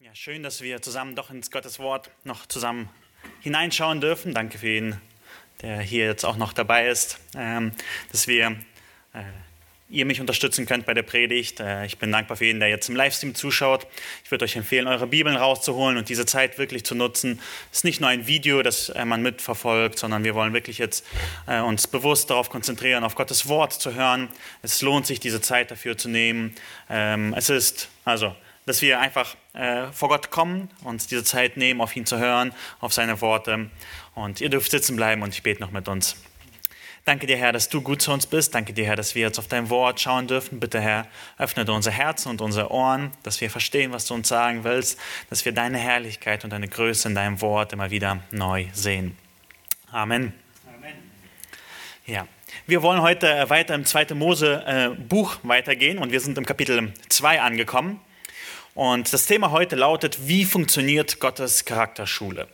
Ja, schön, dass wir zusammen doch ins Gottes Wort noch zusammen hineinschauen dürfen. Danke für ihn, der hier jetzt auch noch dabei ist, ähm, dass wir äh, ihr mich unterstützen könnt bei der Predigt. Äh, ich bin dankbar für jeden, der jetzt im Livestream zuschaut. Ich würde euch empfehlen, eure Bibeln rauszuholen und diese Zeit wirklich zu nutzen. Es ist nicht nur ein Video, das äh, man mitverfolgt, sondern wir wollen wirklich jetzt uns bewusst darauf konzentrieren, auf Gottes Wort zu hören. Es lohnt sich, diese Zeit dafür zu nehmen. Ähm, es ist also dass wir einfach äh, vor Gott kommen, uns diese Zeit nehmen, auf ihn zu hören, auf seine Worte. Und ihr dürft sitzen bleiben und ich bete noch mit uns. Danke dir, Herr, dass du gut zu uns bist. Danke dir, Herr, dass wir jetzt auf dein Wort schauen dürfen. Bitte, Herr, öffne unser Herzen und unsere Ohren, dass wir verstehen, was du uns sagen willst, dass wir deine Herrlichkeit und deine Größe in deinem Wort immer wieder neu sehen. Amen. Amen. Ja, wir wollen heute weiter im 2. Mose äh, weitergehen und wir sind im Kapitel 2 angekommen. Und das Thema heute lautet, wie funktioniert Gottes Charakterschule?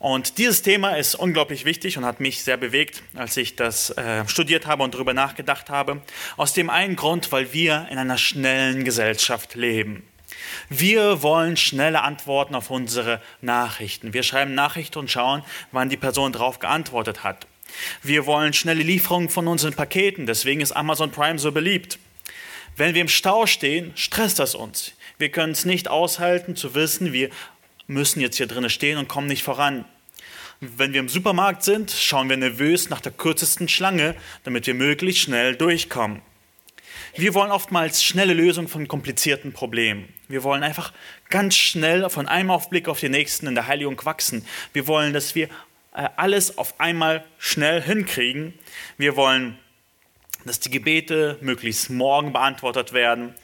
Und dieses Thema ist unglaublich wichtig und hat mich sehr bewegt, als ich das äh, studiert habe und darüber nachgedacht habe. Aus dem einen Grund, weil wir in einer schnellen Gesellschaft leben. Wir wollen schnelle Antworten auf unsere Nachrichten. Wir schreiben Nachrichten und schauen, wann die Person darauf geantwortet hat. Wir wollen schnelle Lieferungen von unseren Paketen, deswegen ist Amazon Prime so beliebt. Wenn wir im Stau stehen, stresst das uns. Wir können es nicht aushalten zu wissen, wir müssen jetzt hier drinnen stehen und kommen nicht voran. Wenn wir im Supermarkt sind, schauen wir nervös nach der kürzesten Schlange, damit wir möglichst schnell durchkommen. Wir wollen oftmals schnelle Lösungen von komplizierten Problemen. Wir wollen einfach ganz schnell von einem Aufblick auf den nächsten in der Heiligung wachsen. Wir wollen, dass wir äh, alles auf einmal schnell hinkriegen. Wir wollen, dass die Gebete möglichst morgen beantwortet werden.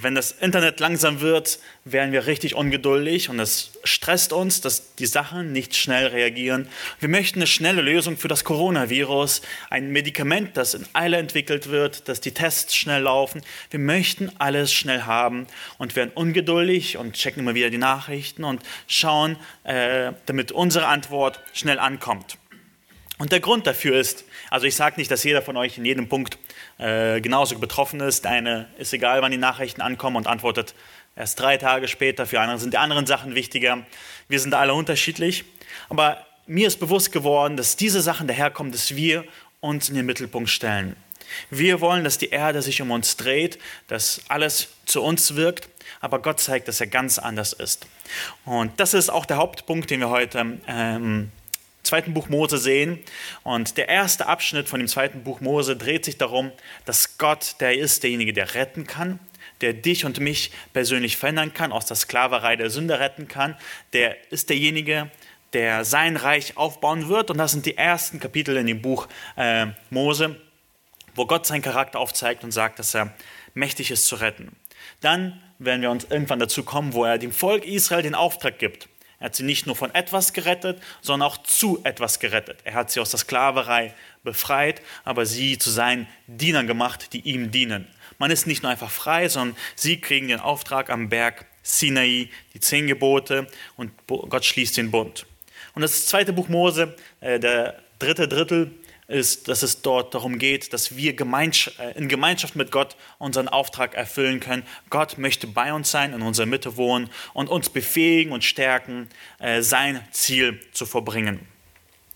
Wenn das Internet langsam wird, werden wir richtig ungeduldig und es stresst uns, dass die Sachen nicht schnell reagieren. Wir möchten eine schnelle Lösung für das Coronavirus, ein Medikament, das in Eile entwickelt wird, dass die Tests schnell laufen. Wir möchten alles schnell haben und werden ungeduldig und checken immer wieder die Nachrichten und schauen, äh, damit unsere Antwort schnell ankommt. Und der Grund dafür ist, also ich sage nicht, dass jeder von euch in jedem Punkt äh, genauso betroffen ist. Eine ist egal, wann die Nachrichten ankommen und antwortet erst drei Tage später. Für andere sind die anderen Sachen wichtiger. Wir sind alle unterschiedlich. Aber mir ist bewusst geworden, dass diese Sachen daherkommen, dass wir uns in den Mittelpunkt stellen. Wir wollen, dass die Erde sich um uns dreht, dass alles zu uns wirkt, aber Gott zeigt, dass er ganz anders ist. Und das ist auch der Hauptpunkt, den wir heute ähm, zweiten Buch Mose sehen. Und der erste Abschnitt von dem zweiten Buch Mose dreht sich darum, dass Gott der ist, derjenige, der retten kann, der dich und mich persönlich verändern kann, aus der Sklaverei der Sünde retten kann. Der ist derjenige, der sein Reich aufbauen wird. Und das sind die ersten Kapitel in dem Buch äh, Mose, wo Gott seinen Charakter aufzeigt und sagt, dass er mächtig ist zu retten. Dann werden wir uns irgendwann dazu kommen, wo er dem Volk Israel den Auftrag gibt, er hat sie nicht nur von etwas gerettet, sondern auch zu etwas gerettet. Er hat sie aus der Sklaverei befreit, aber sie zu seinen Dienern gemacht, die ihm dienen. Man ist nicht nur einfach frei, sondern sie kriegen den Auftrag am Berg Sinai, die zehn Gebote und Gott schließt den Bund. Und das zweite Buch Mose, äh, der dritte Drittel, ist, dass es dort darum geht, dass wir äh, in Gemeinschaft mit Gott unseren Auftrag erfüllen können. Gott möchte bei uns sein, in unserer Mitte wohnen und uns befähigen und stärken, äh, sein Ziel zu verbringen.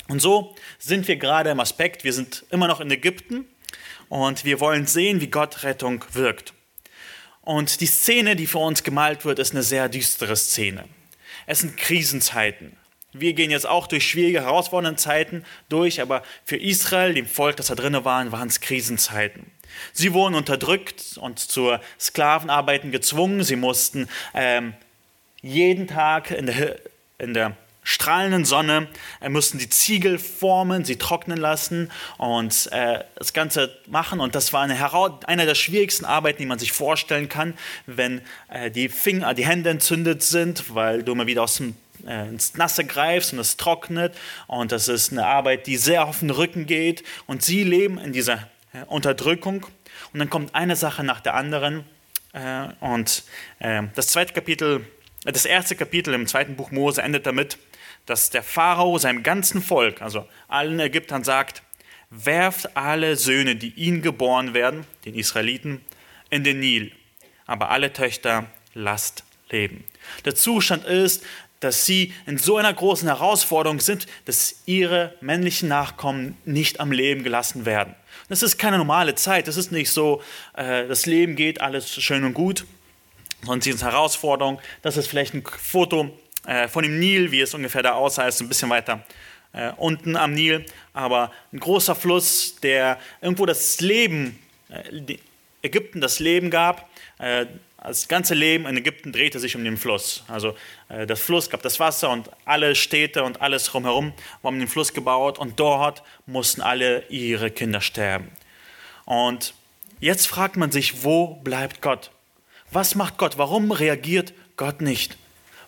Und so sind wir gerade im Aspekt, wir sind immer noch in Ägypten und wir wollen sehen, wie Gott Rettung wirkt. Und die Szene, die für uns gemalt wird, ist eine sehr düstere Szene. Es sind Krisenzeiten. Wir gehen jetzt auch durch schwierige, herausfordernde Zeiten durch, aber für Israel, dem Volk, das da drinnen waren, waren es Krisenzeiten. Sie wurden unterdrückt und zur Sklavenarbeiten gezwungen. Sie mussten ähm, jeden Tag in der, in der strahlenden Sonne, äh, mussten die Ziegel formen, sie trocknen lassen und äh, das Ganze machen. Und das war eine, eine der schwierigsten Arbeiten, die man sich vorstellen kann, wenn äh, die Finger, die Hände entzündet sind, weil du immer wieder aus dem ins Nasse greifst und es trocknet. Und das ist eine Arbeit, die sehr auf den Rücken geht. Und sie leben in dieser äh, Unterdrückung. Und dann kommt eine Sache nach der anderen. Äh, und das zweite Kapitel, das erste Kapitel im zweiten Buch Mose endet damit, dass der Pharao seinem ganzen Volk, also allen Ägyptern, sagt: Werft alle Söhne, die ihnen geboren werden, den Israeliten, in den Nil, aber alle Töchter lasst leben. Der Zustand ist, dass sie in so einer großen Herausforderung sind, dass ihre männlichen Nachkommen nicht am Leben gelassen werden. Das ist keine normale Zeit. Das ist nicht so, äh, das Leben geht, alles schön und gut, sondern sie sind Herausforderung. Das ist vielleicht ein Foto äh, von dem Nil, wie es ungefähr da aussah, ist ein bisschen weiter äh, unten am Nil, aber ein großer Fluss, der irgendwo das Leben, äh, Ägypten das Leben gab. Das ganze Leben in Ägypten drehte sich um den Fluss. Also das Fluss gab das Wasser und alle Städte und alles drumherum um den Fluss gebaut und dort mussten alle ihre Kinder sterben. Und jetzt fragt man sich, wo bleibt Gott? Was macht Gott? Warum reagiert Gott nicht?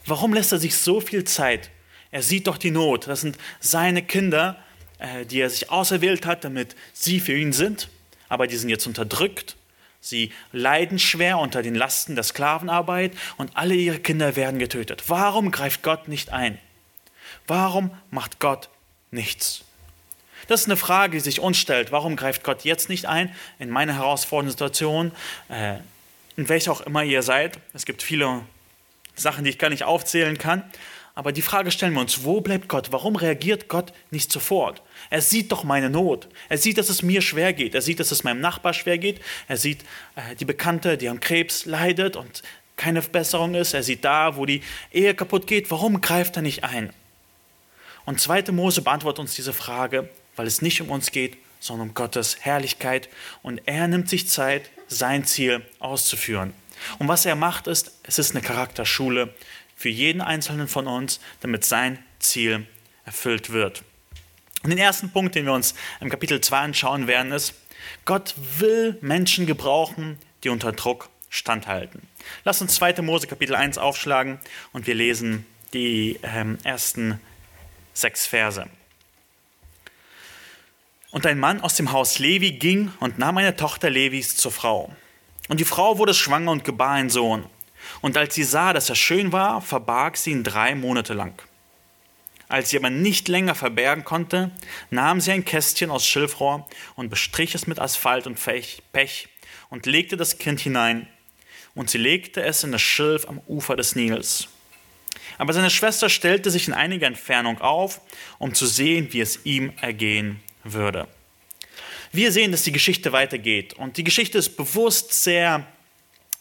Warum lässt er sich so viel Zeit? Er sieht doch die Not. Das sind seine Kinder, äh, die er sich auserwählt hat, damit sie für ihn sind. Aber die sind jetzt unterdrückt Sie leiden schwer unter den Lasten der Sklavenarbeit und alle ihre Kinder werden getötet. Warum greift Gott nicht ein? Warum macht Gott nichts? Das ist eine Frage, die sich uns stellt. Warum greift Gott jetzt nicht ein in meine herausfordernde Situation, äh, in welcher auch immer ihr seid? Es gibt viele Sachen, die ich gar nicht aufzählen kann. Aber die Frage stellen wir uns, wo bleibt Gott? Warum reagiert Gott nicht sofort? Er sieht doch meine Not. Er sieht, dass es mir schwer geht. Er sieht, dass es meinem Nachbar schwer geht. Er sieht äh, die Bekannte, die am Krebs leidet und keine Besserung ist. Er sieht da, wo die Ehe kaputt geht. Warum greift er nicht ein? Und 2. Mose beantwortet uns diese Frage, weil es nicht um uns geht, sondern um Gottes Herrlichkeit. Und er nimmt sich Zeit, sein Ziel auszuführen. Und was er macht, ist, es ist eine Charakterschule für jeden Einzelnen von uns, damit sein Ziel erfüllt wird. Und den ersten Punkt, den wir uns im Kapitel 2 anschauen werden, ist, Gott will Menschen gebrauchen, die unter Druck standhalten. Lass uns 2. Mose Kapitel 1 aufschlagen und wir lesen die ähm, ersten sechs Verse. Und ein Mann aus dem Haus Levi ging und nahm eine Tochter Levis zur Frau. Und die Frau wurde schwanger und gebar einen Sohn. Und als sie sah, dass er schön war, verbarg sie ihn drei Monate lang. Als sie aber nicht länger verbergen konnte, nahm sie ein Kästchen aus Schilfrohr und bestrich es mit Asphalt und Pech und legte das Kind hinein. Und sie legte es in das Schilf am Ufer des Nils. Aber seine Schwester stellte sich in einiger Entfernung auf, um zu sehen, wie es ihm ergehen würde. Wir sehen, dass die Geschichte weitergeht. Und die Geschichte ist bewusst sehr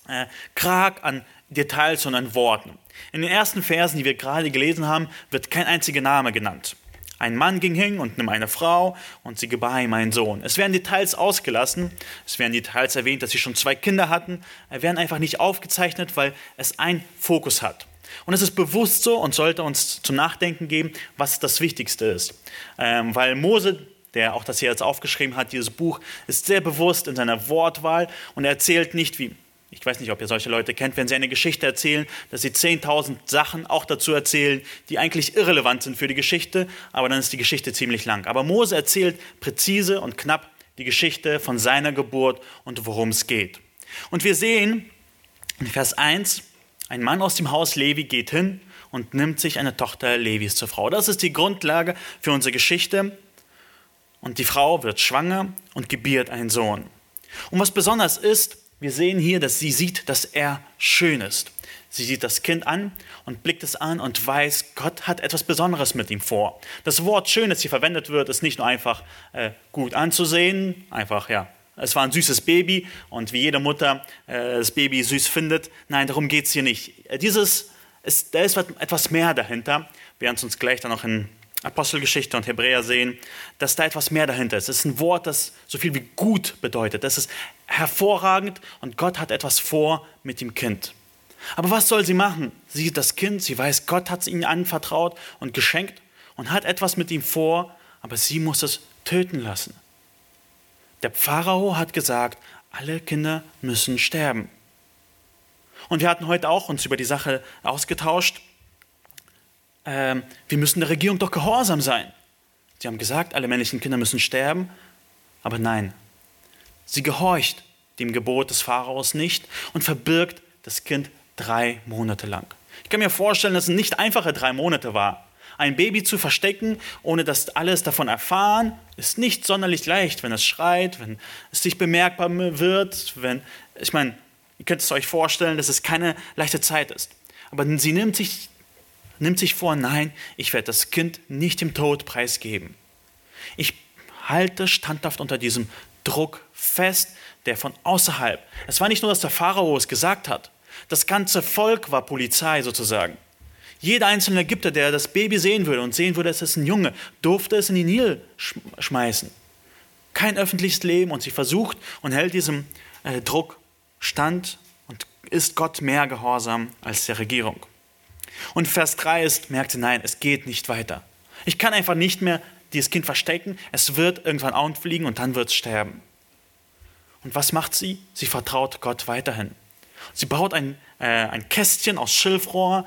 äh, krag an Details an Worten. In den ersten Versen, die wir gerade gelesen haben, wird kein einziger Name genannt. Ein Mann ging hin und nahm eine Frau und sie gebar ihm einen Sohn. Es werden Details ausgelassen, es werden Details erwähnt, dass sie schon zwei Kinder hatten, es werden einfach nicht aufgezeichnet, weil es einen Fokus hat. Und es ist bewusst so und sollte uns zum Nachdenken geben, was das Wichtigste ist. Ähm, weil Mose, der auch das hier jetzt aufgeschrieben hat, dieses Buch, ist sehr bewusst in seiner Wortwahl und er erzählt nicht, wie ich weiß nicht, ob ihr solche Leute kennt, wenn sie eine Geschichte erzählen, dass sie 10.000 Sachen auch dazu erzählen, die eigentlich irrelevant sind für die Geschichte, aber dann ist die Geschichte ziemlich lang. Aber Mose erzählt präzise und knapp die Geschichte von seiner Geburt und worum es geht. Und wir sehen in Vers 1, ein Mann aus dem Haus Levi geht hin und nimmt sich eine Tochter Levis zur Frau. Das ist die Grundlage für unsere Geschichte. Und die Frau wird schwanger und gebiert einen Sohn. Und was besonders ist, wir sehen hier, dass sie sieht, dass er schön ist. Sie sieht das Kind an und blickt es an und weiß, Gott hat etwas Besonderes mit ihm vor. Das Wort schön, das hier verwendet wird, ist nicht nur einfach äh, gut anzusehen, einfach, ja, es war ein süßes Baby und wie jede Mutter äh, das Baby süß findet. Nein, darum geht es hier nicht. Dieses, ist, da ist etwas mehr dahinter. Wir werden es uns gleich dann noch in Apostelgeschichte und Hebräer sehen, dass da etwas mehr dahinter ist. Es ist ein Wort, das so viel wie gut bedeutet. Das ist hervorragend und Gott hat etwas vor mit dem Kind. Aber was soll sie machen? Sie sieht das Kind, sie weiß, Gott hat es ihnen anvertraut und geschenkt und hat etwas mit ihm vor, aber sie muss es töten lassen. Der Pharao hat gesagt, alle Kinder müssen sterben. Und wir hatten heute auch uns über die Sache ausgetauscht ähm, wir müssen der Regierung doch gehorsam sein. Sie haben gesagt, alle männlichen Kinder müssen sterben, aber nein, sie gehorcht dem Gebot des Pharaos nicht und verbirgt das Kind drei Monate lang. Ich kann mir vorstellen, dass es nicht einfache drei Monate war. Ein Baby zu verstecken, ohne dass alles davon erfahren, ist nicht sonderlich leicht, wenn es schreit, wenn es sich bemerkbar wird, wenn, ich meine, ihr könnt es euch vorstellen, dass es keine leichte Zeit ist. Aber sie nimmt sich, nimmt sich vor, nein, ich werde das Kind nicht dem Tod preisgeben. Ich halte standhaft unter diesem Druck fest, der von außerhalb. Es war nicht nur, dass der Pharao es gesagt hat. Das ganze Volk war Polizei sozusagen. Jeder einzelne Ägypter, der das Baby sehen würde und sehen würde, es ist ein Junge, durfte es in die Nil schmeißen. Kein öffentliches Leben und sie versucht und hält diesem äh, Druck stand und ist Gott mehr gehorsam als der Regierung. Und Vers 3 ist, merkt sie, nein, es geht nicht weiter. Ich kann einfach nicht mehr dieses Kind verstecken, es wird irgendwann aufliegen und dann wird es sterben. Und was macht sie? Sie vertraut Gott weiterhin. Sie baut ein, äh, ein Kästchen aus Schilfrohr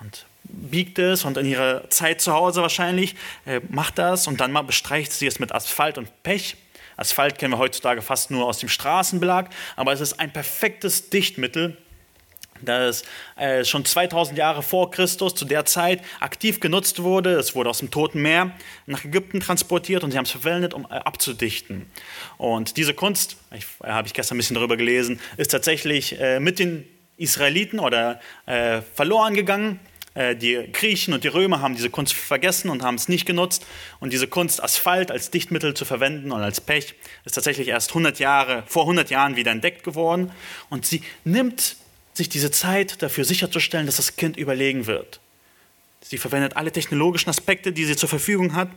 und biegt es und in ihrer Zeit zu Hause wahrscheinlich äh, macht das und dann mal bestreicht sie es mit Asphalt und Pech. Asphalt kennen wir heutzutage fast nur aus dem Straßenbelag, aber es ist ein perfektes Dichtmittel, das äh, schon 2000 Jahre vor Christus zu der Zeit aktiv genutzt wurde. Es wurde aus dem Toten Meer nach Ägypten transportiert und sie haben es verwendet, um äh, abzudichten. Und diese Kunst, äh, habe ich gestern ein bisschen darüber gelesen, ist tatsächlich äh, mit den Israeliten oder äh, verloren gegangen. Äh, die Griechen und die Römer haben diese Kunst vergessen und haben es nicht genutzt. Und diese Kunst, Asphalt als Dichtmittel zu verwenden und als Pech, ist tatsächlich erst 100 Jahre, vor 100 Jahren wieder entdeckt geworden. Und sie nimmt sich diese Zeit dafür sicherzustellen, dass das Kind überlegen wird. Sie verwendet alle technologischen Aspekte, die sie zur Verfügung hat,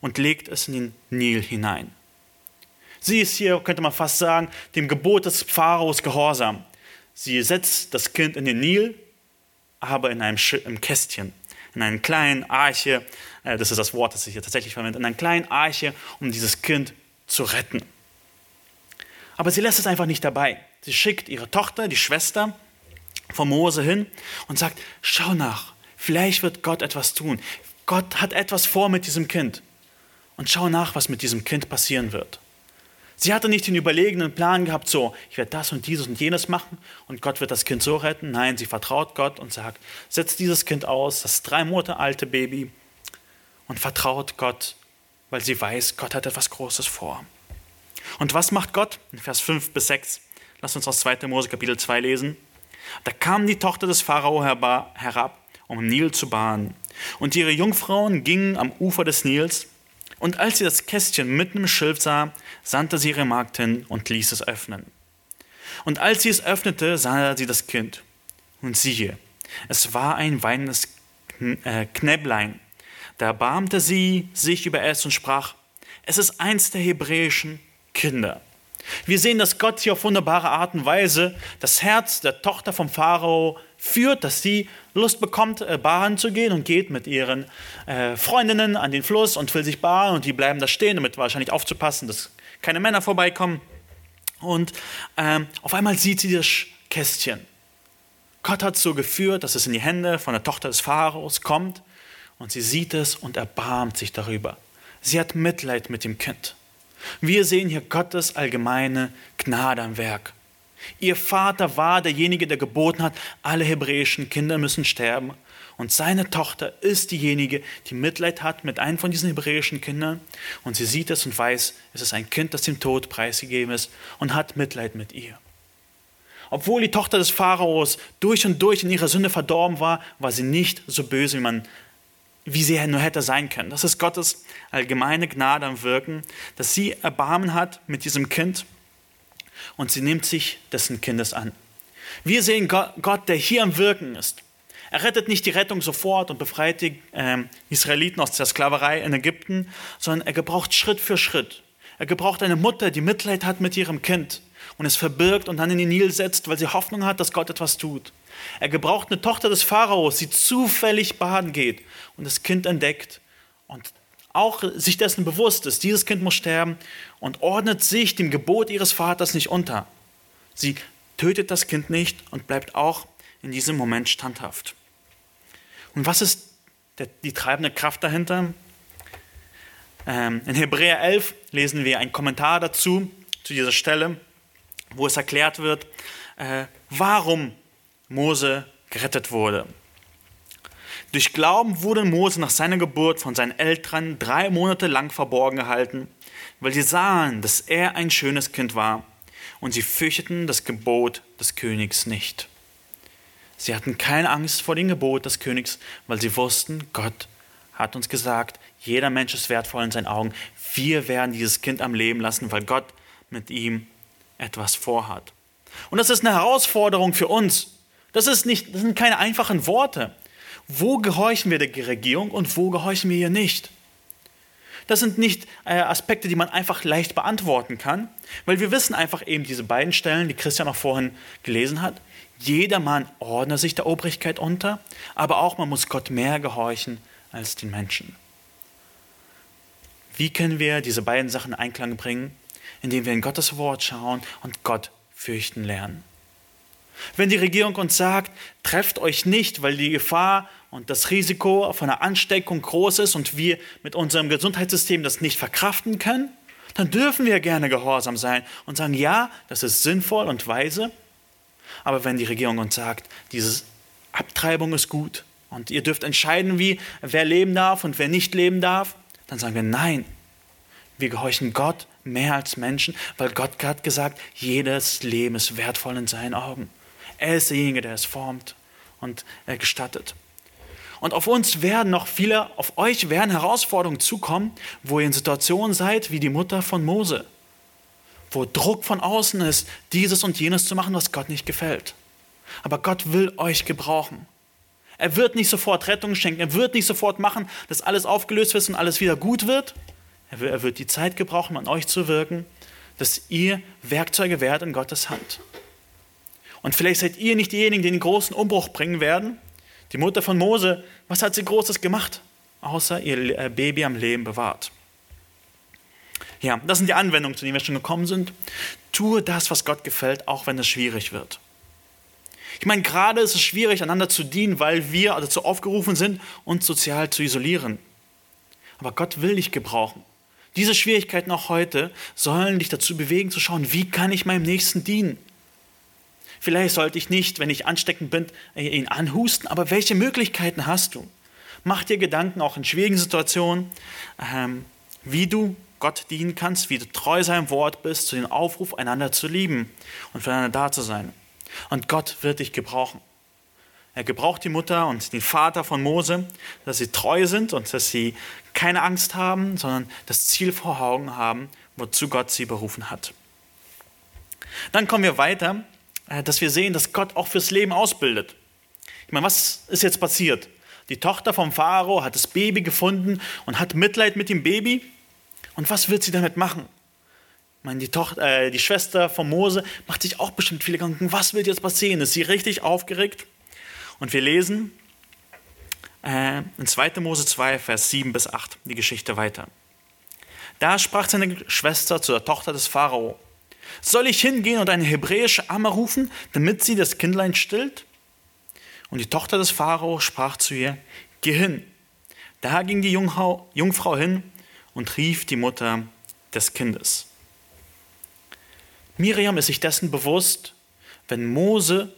und legt es in den Nil hinein. Sie ist hier, könnte man fast sagen, dem Gebot des Pharaos gehorsam. Sie setzt das Kind in den Nil, aber in einem im Kästchen, in einer kleinen Arche, äh, das ist das Wort, das ich hier tatsächlich verwende, in einer kleinen Arche, um dieses Kind zu retten. Aber sie lässt es einfach nicht dabei. Sie schickt ihre Tochter, die Schwester, von Mose hin und sagt, schau nach, vielleicht wird Gott etwas tun. Gott hat etwas vor mit diesem Kind. Und schau nach, was mit diesem Kind passieren wird. Sie hatte nicht den überlegenen Plan gehabt, so, ich werde das und dieses und jenes machen und Gott wird das Kind so retten. Nein, sie vertraut Gott und sagt, setz dieses Kind aus, das drei Monate alte Baby, und vertraut Gott, weil sie weiß, Gott hat etwas Großes vor. Und was macht Gott? In Vers 5 bis 6. Lass uns aus 2. Mose Kapitel 2 lesen. Da kam die Tochter des Pharao herab, um Nil zu baden. Und ihre Jungfrauen gingen am Ufer des Nils. Und als sie das Kästchen mitten im Schilf sah, sandte sie ihre Magd hin und ließ es öffnen. Und als sie es öffnete, sah sie das Kind. Und siehe, es war ein weinendes äh, Knäblein. Da erbarmte sie sich über es und sprach, es ist eins der hebräischen Kinder. Wir sehen, dass Gott hier auf wunderbare Art und Weise das Herz der Tochter vom Pharao führt, dass sie Lust bekommt, äh, baden zu gehen und geht mit ihren äh, Freundinnen an den Fluss und will sich baden und die bleiben da stehen, damit wahrscheinlich aufzupassen, dass keine Männer vorbeikommen. Und ähm, auf einmal sieht sie das Kästchen. Gott hat so geführt, dass es in die Hände von der Tochter des Pharaos kommt und sie sieht es und erbarmt sich darüber. Sie hat Mitleid mit dem Kind. Wir sehen hier Gottes allgemeine Gnade am Werk. Ihr Vater war derjenige, der geboten hat, alle hebräischen Kinder müssen sterben. Und seine Tochter ist diejenige, die Mitleid hat mit einem von diesen hebräischen Kindern. Und sie sieht es und weiß, es ist ein Kind, das dem Tod preisgegeben ist und hat Mitleid mit ihr. Obwohl die Tochter des Pharaos durch und durch in ihrer Sünde verdorben war, war sie nicht so böse, wie man wie sie nur hätte sein können. Das ist Gottes allgemeine Gnade am Wirken, dass sie Erbarmen hat mit diesem Kind und sie nimmt sich dessen Kindes an. Wir sehen Gott, der hier am Wirken ist. Er rettet nicht die Rettung sofort und befreit die äh, Israeliten aus der Sklaverei in Ägypten, sondern er gebraucht Schritt für Schritt. Er gebraucht eine Mutter, die Mitleid hat mit ihrem Kind und es verbirgt und dann in den Nil setzt, weil sie Hoffnung hat, dass Gott etwas tut. Er gebraucht eine Tochter des Pharaos, die zufällig baden geht und das Kind entdeckt und auch sich dessen bewusst ist, dieses Kind muss sterben und ordnet sich dem Gebot ihres Vaters nicht unter. Sie tötet das Kind nicht und bleibt auch in diesem Moment standhaft. Und was ist der, die treibende Kraft dahinter? Ähm, in Hebräer 11 lesen wir einen Kommentar dazu, zu dieser Stelle, wo es erklärt wird, äh, warum Mose gerettet wurde. Durch Glauben wurde Mose nach seiner Geburt von seinen Eltern drei Monate lang verborgen gehalten, weil sie sahen, dass er ein schönes Kind war, und sie fürchteten das Gebot des Königs nicht. Sie hatten keine Angst vor dem Gebot des Königs, weil sie wussten, Gott hat uns gesagt, jeder Mensch ist wertvoll in seinen Augen. Wir werden dieses Kind am Leben lassen, weil Gott mit ihm etwas vorhat. Und das ist eine Herausforderung für uns. Das, ist nicht, das sind keine einfachen Worte. Wo gehorchen wir der Regierung und wo gehorchen wir ihr nicht? Das sind nicht äh, Aspekte, die man einfach leicht beantworten kann, weil wir wissen einfach eben diese beiden Stellen, die Christian auch vorhin gelesen hat. Jedermann ordnet sich der Obrigkeit unter, aber auch man muss Gott mehr gehorchen als den Menschen. Wie können wir diese beiden Sachen in Einklang bringen? Indem wir in Gottes Wort schauen und Gott fürchten lernen. Wenn die Regierung uns sagt, trefft euch nicht, weil die Gefahr und das Risiko von einer Ansteckung groß ist und wir mit unserem Gesundheitssystem das nicht verkraften können, dann dürfen wir gerne gehorsam sein und sagen, ja, das ist sinnvoll und weise. Aber wenn die Regierung uns sagt, diese Abtreibung ist gut und ihr dürft entscheiden, wie, wer leben darf und wer nicht leben darf, dann sagen wir nein. Wir gehorchen Gott mehr als Menschen, weil Gott hat gesagt, jedes Leben ist wertvoll in seinen Augen. Er ist derjenige, der es formt und gestattet. Und auf uns werden noch viele, auf euch werden Herausforderungen zukommen, wo ihr in Situationen seid wie die Mutter von Mose, wo Druck von außen ist, dieses und jenes zu machen, was Gott nicht gefällt. Aber Gott will euch gebrauchen. Er wird nicht sofort Rettung schenken. Er wird nicht sofort machen, dass alles aufgelöst wird und alles wieder gut wird. Er wird, die Zeit gebrauchen, an euch zu wirken, dass ihr Werkzeuge werdet in Gottes Hand. Und vielleicht seid ihr nicht diejenigen, die den großen Umbruch bringen werden. Die Mutter von Mose, was hat sie Großes gemacht, außer ihr äh, Baby am Leben bewahrt? Ja, das sind die Anwendungen, zu denen wir schon gekommen sind. Tue das, was Gott gefällt, auch wenn es schwierig wird. Ich meine, gerade ist es schwierig, einander zu dienen, weil wir dazu aufgerufen sind, uns sozial zu isolieren. Aber Gott will dich gebrauchen. Diese Schwierigkeiten auch heute sollen dich dazu bewegen, zu schauen, wie kann ich meinem Nächsten dienen? Vielleicht sollte ich nicht, wenn ich ansteckend bin, ihn anhusten, aber welche Möglichkeiten hast du? Mach dir Gedanken auch in schwierigen Situationen, ähm, wie du Gott dienen kannst, wie du treu seinem Wort bist, zu dem Aufruf, einander zu lieben und füreinander da zu sein. Und Gott wird dich gebrauchen. Er gebraucht die Mutter und den Vater von Mose, dass sie treu sind und dass sie keine Angst haben, sondern das Ziel vor Augen haben, wozu Gott sie berufen hat. Dann kommen wir weiter, äh, dass wir sehen, dass Gott auch fürs Leben ausbildet. Ich meine, was ist jetzt passiert? Die Tochter vom Pharao hat das Baby gefunden und hat Mitleid mit dem Baby. Und was wird sie damit machen? Ich meine, die, Tochter, äh, die Schwester von Mose macht sich auch bestimmt viele Gedanken, was wird jetzt passieren? Ist sie richtig aufgeregt? Und wir lesen äh, in 2. Mose 2, Vers 7 bis 8 die Geschichte weiter. Da sprach seine Schwester zur Tochter des Pharao, soll ich hingehen und eine hebräische Amme rufen, damit sie das Kindlein stillt? Und die Tochter des Pharao sprach zu ihr, geh hin. Da ging die Jungfrau hin und rief die Mutter des Kindes. Miriam ist sich dessen bewusst, wenn Mose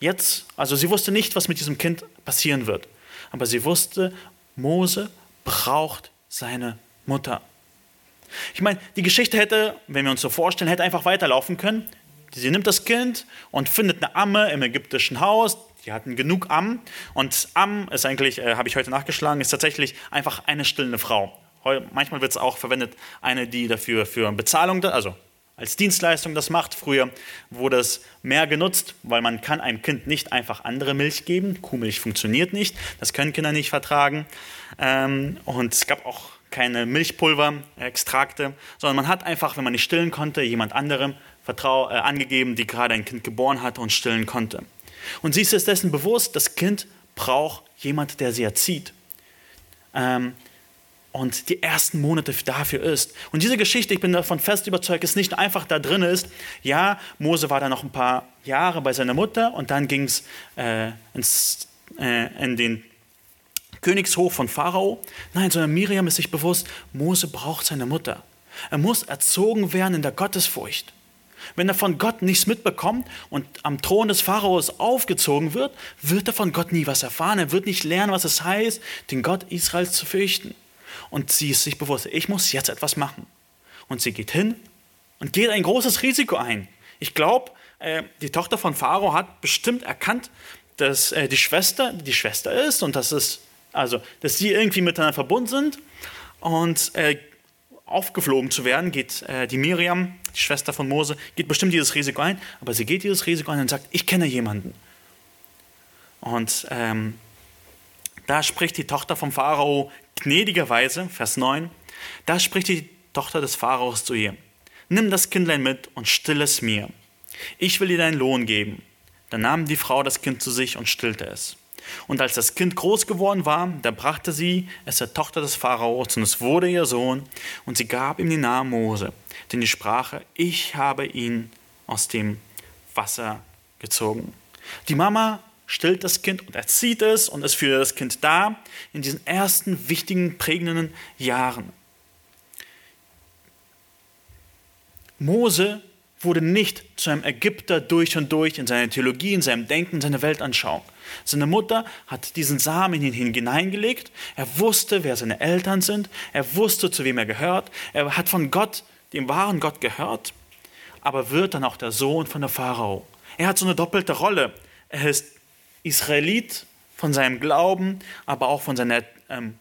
jetzt, also sie wusste nicht, was mit diesem Kind passieren wird, aber sie wusste, Mose braucht seine Mutter. Ich meine, die Geschichte hätte, wenn wir uns so vorstellen, hätte einfach weiterlaufen können. Sie nimmt das Kind und findet eine Amme im ägyptischen Haus. Die hatten genug Ammen. Und Am ist eigentlich, äh, habe ich heute nachgeschlagen, ist tatsächlich einfach eine stillende Frau. Manchmal wird es auch verwendet, eine, die dafür für Bezahlung, also als Dienstleistung das macht. Früher wurde es mehr genutzt, weil man kann einem Kind nicht einfach andere Milch geben. Kuhmilch funktioniert nicht, das können Kinder nicht vertragen. Ähm, und es gab auch keine Milchpulverextrakte, sondern man hat einfach, wenn man nicht stillen konnte, jemand anderem Vertrau, äh, angegeben, die gerade ein Kind geboren hatte und stillen konnte. Und sie ist es dessen bewusst, das Kind braucht jemand, der sie erzieht. Ähm, und die ersten Monate dafür ist. Und diese Geschichte, ich bin davon fest überzeugt, ist nicht einfach da drin ist, ja, Mose war da noch ein paar Jahre bei seiner Mutter und dann ging es äh, äh, in den Königshof von Pharao. Nein, sondern Miriam ist sich bewusst, Mose braucht seine Mutter. Er muss erzogen werden in der Gottesfurcht. Wenn er von Gott nichts mitbekommt und am Thron des Pharaos aufgezogen wird, wird er von Gott nie was erfahren. Er wird nicht lernen, was es heißt, den Gott Israels zu fürchten. Und sie ist sich bewusst, ich muss jetzt etwas machen. Und sie geht hin und geht ein großes Risiko ein. Ich glaube, äh, die Tochter von Pharao hat bestimmt erkannt, dass äh, die Schwester die Schwester ist und dass es also dass sie irgendwie miteinander verbunden sind und äh, aufgeflogen zu werden, geht äh, die Miriam, die Schwester von Mose, geht bestimmt dieses Risiko ein, aber sie geht dieses Risiko ein und sagt, ich kenne jemanden. Und ähm, da spricht die Tochter vom Pharao gnädigerweise, Vers 9, da spricht die Tochter des Pharaos zu ihr, nimm das Kindlein mit und still es mir. Ich will dir deinen Lohn geben. Dann nahm die Frau das Kind zu sich und stillte es. Und als das Kind groß geworden war, da brachte sie es der Tochter des Pharaos und es wurde ihr Sohn und sie gab ihm den Namen Mose, denn die Sprache, ich habe ihn aus dem Wasser gezogen. Die Mama stillt das Kind und erzieht es und ist für das Kind da in diesen ersten wichtigen, prägenden Jahren. Mose wurde nicht zu einem Ägypter durch und durch in seiner Theologie, in seinem Denken, in seiner Weltanschauung. Seine Mutter hat diesen Samen in ihn hineingelegt. Er wusste, wer seine Eltern sind. Er wusste, zu wem er gehört. Er hat von Gott, dem wahren Gott, gehört, aber wird dann auch der Sohn von der Pharao. Er hat so eine doppelte Rolle. Er ist Israelit von seinem Glauben, aber auch von seiner ähm,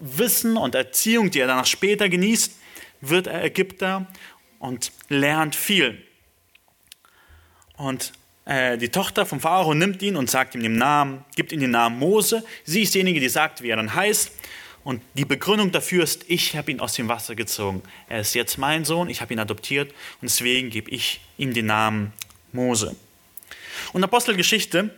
Wissen und Erziehung, die er danach später genießt, wird er Ägypter und lernt viel. Und äh, die Tochter vom Pharao nimmt ihn und sagt ihm den Namen, gibt ihm den Namen Mose. Sie ist diejenige, die sagt, wie er dann heißt. Und die Begründung dafür ist, ich habe ihn aus dem Wasser gezogen. Er ist jetzt mein Sohn, ich habe ihn adoptiert und deswegen gebe ich ihm den Namen Mose. Und Apostelgeschichte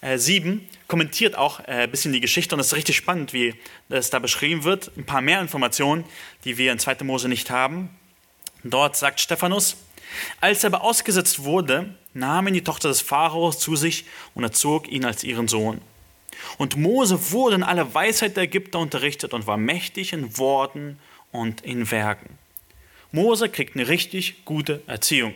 7 kommentiert auch äh, ein bisschen die Geschichte und es ist richtig spannend, wie das da beschrieben wird. Ein paar mehr Informationen, die wir in 2. Mose nicht haben. Dort sagt Stephanus, als er aber ausgesetzt wurde, nahm ihn die Tochter des Pharaos zu sich und erzog ihn als ihren Sohn. Und Mose wurde in aller Weisheit der Ägypter unterrichtet und war mächtig in Worten und in Werken. Mose kriegt eine richtig gute Erziehung,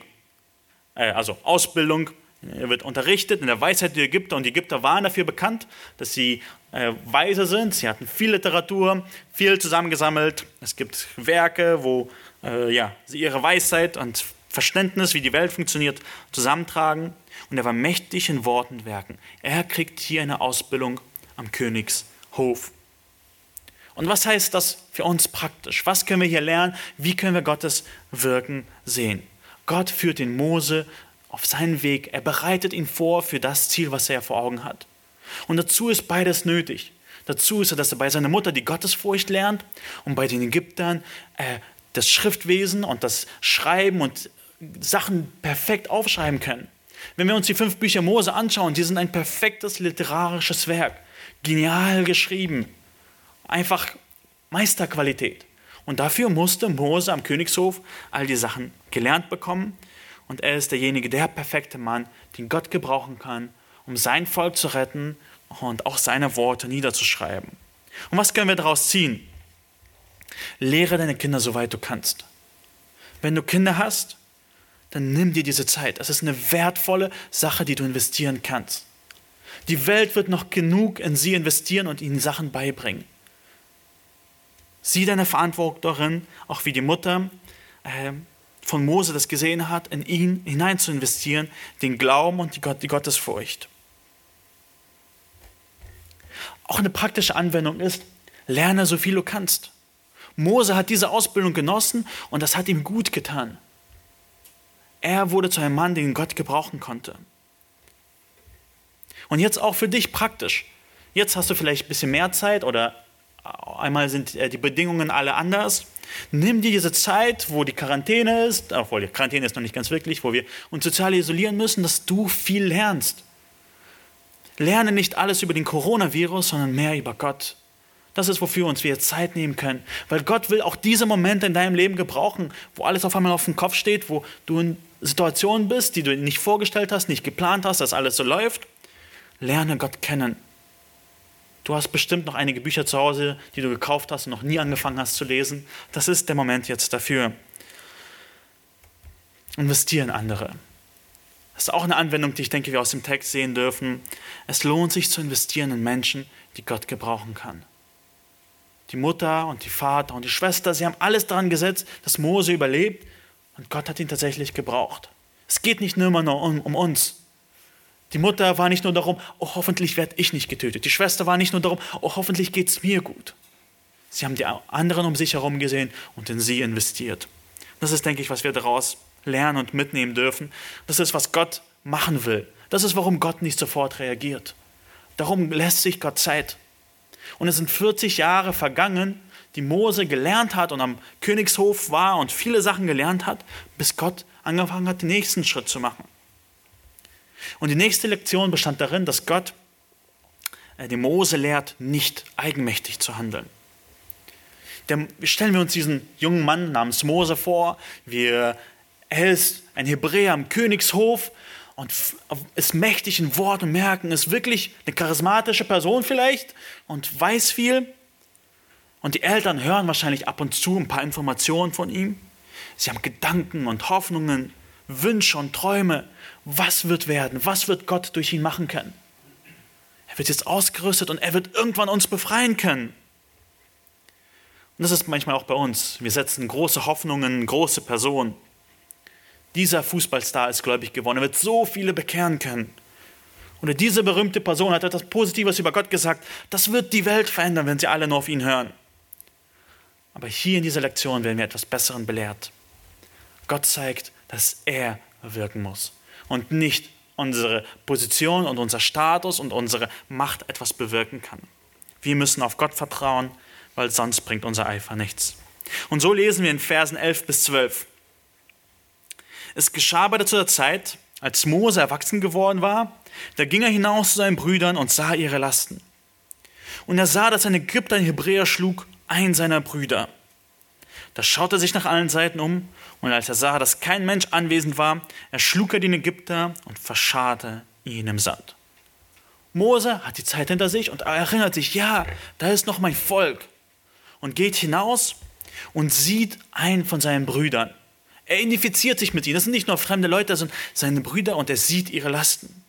äh, also Ausbildung. Er wird unterrichtet in der Weisheit der Ägypter und die Ägypter waren dafür bekannt, dass sie äh, weise sind. Sie hatten viel Literatur, viel zusammengesammelt. Es gibt Werke, wo äh, ja, sie ihre Weisheit und Verständnis, wie die Welt funktioniert, zusammentragen. Und er war mächtig in Worten und Werken. Er kriegt hier eine Ausbildung am Königshof. Und was heißt das für uns praktisch? Was können wir hier lernen? Wie können wir Gottes Wirken sehen? Gott führt den Mose auf seinen Weg. Er bereitet ihn vor für das Ziel, was er vor Augen hat. Und dazu ist beides nötig. Dazu ist er, dass er bei seiner Mutter die Gottesfurcht lernt und bei den Ägyptern äh, das Schriftwesen und das Schreiben und Sachen perfekt aufschreiben können. Wenn wir uns die fünf Bücher Mose anschauen, die sind ein perfektes literarisches Werk. Genial geschrieben. Einfach Meisterqualität. Und dafür musste Mose am Königshof all die Sachen gelernt bekommen. Und er ist derjenige, der perfekte Mann, den Gott gebrauchen kann, um sein Volk zu retten und auch seine Worte niederzuschreiben. Und was können wir daraus ziehen? Lehre deine Kinder, soweit du kannst. Wenn du Kinder hast, dann nimm dir diese Zeit. Es ist eine wertvolle Sache, die du investieren kannst. Die Welt wird noch genug in sie investieren und ihnen Sachen beibringen. Sieh deine Verantwortung darin, auch wie die Mutter äh, von Mose das gesehen hat, in ihn hinein zu investieren, den Glauben und die, Gott, die Gottesfurcht. Auch eine praktische Anwendung ist, lerne so viel du kannst. Mose hat diese Ausbildung genossen und das hat ihm gut getan. Er wurde zu einem Mann, den Gott gebrauchen konnte. Und jetzt auch für dich praktisch. Jetzt hast du vielleicht ein bisschen mehr Zeit oder einmal sind äh, die Bedingungen alle anders. Nimm dir diese Zeit, wo die Quarantäne ist, obwohl die Quarantäne ist noch nicht ganz wirklich, wo wir uns sozial isolieren müssen, dass du viel lernst. Lerne nicht alles über den Coronavirus, sondern mehr über Gott. Das ist, wofür uns wir Zeit nehmen können. Weil Gott will auch diese Momente in deinem Leben gebrauchen, wo alles auf einmal auf dem Kopf steht, wo du in Situationen bist, die du nicht vorgestellt hast, nicht geplant hast, dass alles so läuft. Lerne Gott kennen. Du hast bestimmt noch einige Bücher zu Hause, die du gekauft hast und noch nie angefangen hast zu lesen. Das ist der Moment jetzt dafür. Investieren andere. Das ist auch eine Anwendung, die ich denke, wir aus dem Text sehen dürfen. Es lohnt sich zu investieren in Menschen, die Gott gebrauchen kann die Mutter und die Vater und die Schwester, sie haben alles daran gesetzt, dass Mose überlebt und Gott hat ihn tatsächlich gebraucht. Es geht nicht nur immer nur um, um uns. Die Mutter war nicht nur darum, oh, hoffentlich werde ich nicht getötet. Die Schwester war nicht nur darum, oh, hoffentlich geht es mir gut. Sie haben die anderen um sich herum gesehen und in sie investiert. Das ist, denke ich, was wir daraus lernen und mitnehmen dürfen. Das ist, was Gott machen will. Das ist, warum Gott nicht sofort reagiert. Darum lässt sich Gott Zeit. Und es sind 40 Jahre vergangen, die Mose gelernt hat und am Königshof war und viele Sachen gelernt hat, bis Gott angefangen hat, den nächsten Schritt zu machen. Und die nächste Lektion bestand darin, dass Gott äh, die Mose lehrt, nicht eigenmächtig zu handeln. Stellen wir uns diesen jungen Mann namens Mose vor. Wir, er ist ein Hebräer am Königshof und ist mächtig in Wort und Merken, ist wirklich eine charismatische Person vielleicht und weiß viel. Und die Eltern hören wahrscheinlich ab und zu ein paar Informationen von ihm. Sie haben Gedanken und Hoffnungen, Wünsche und Träume. Was wird werden? Was wird Gott durch ihn machen können? Er wird jetzt ausgerüstet und er wird irgendwann uns befreien können. Und das ist manchmal auch bei uns. Wir setzen große Hoffnungen, große Personen. Dieser Fußballstar ist gläubig geworden. Er wird so viele bekehren können. Oder diese berühmte Person hat etwas Positives über Gott gesagt. Das wird die Welt verändern, wenn sie alle nur auf ihn hören. Aber hier in dieser Lektion werden wir etwas Besseren belehrt. Gott zeigt, dass er wirken muss und nicht unsere Position und unser Status und unsere Macht etwas bewirken kann. Wir müssen auf Gott vertrauen, weil sonst bringt unser Eifer nichts. Und so lesen wir in Versen 11 bis 12. Es geschah aber zu der Zeit, als Mose erwachsen geworden war, da ging er hinaus zu seinen Brüdern und sah ihre Lasten. Und er sah, dass ein Ägypter einen Hebräer schlug, einen seiner Brüder. Da schaute er sich nach allen Seiten um, und als er sah, dass kein Mensch anwesend war, erschlug er den Ägypter und verscharrte ihn im Sand. Mose hat die Zeit hinter sich und erinnert sich, ja, da ist noch mein Volk und geht hinaus und sieht einen von seinen Brüdern. Er identifiziert sich mit ihnen. Das sind nicht nur fremde Leute, das sind seine Brüder und er sieht ihre Lasten.